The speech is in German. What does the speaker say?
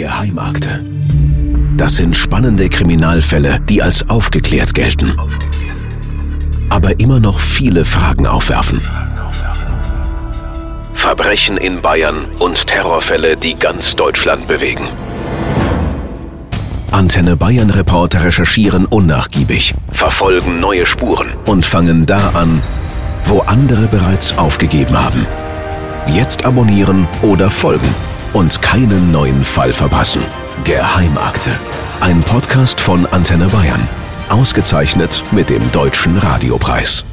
Geheimakte. Das sind spannende Kriminalfälle, die als aufgeklärt gelten. Aber immer noch viele Fragen aufwerfen. Verbrechen in Bayern und Terrorfälle, die ganz Deutschland bewegen. Antenne Bayern Reporter recherchieren unnachgiebig, verfolgen neue Spuren und fangen da an, wo andere bereits aufgegeben haben. Jetzt abonnieren oder folgen keinen neuen Fall verpassen. Geheimakte. Ein Podcast von Antenne Bayern. Ausgezeichnet mit dem Deutschen Radiopreis.